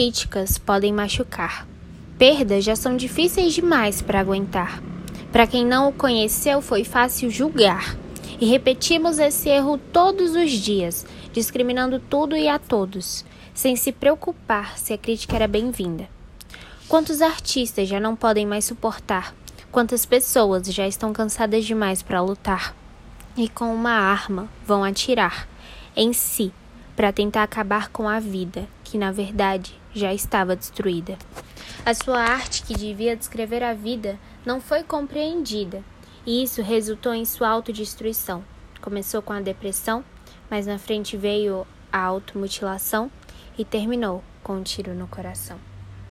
críticas podem machucar. Perdas já são difíceis demais para aguentar. Para quem não o conheceu, foi fácil julgar. E repetimos esse erro todos os dias, discriminando tudo e a todos, sem se preocupar se a crítica era bem-vinda. Quantos artistas já não podem mais suportar? Quantas pessoas já estão cansadas demais para lutar? E com uma arma vão atirar em si para tentar acabar com a vida, que na verdade já estava destruída. A sua arte, que devia descrever a vida, não foi compreendida, e isso resultou em sua autodestruição. Começou com a depressão, mas na frente veio a automutilação e terminou com um tiro no coração.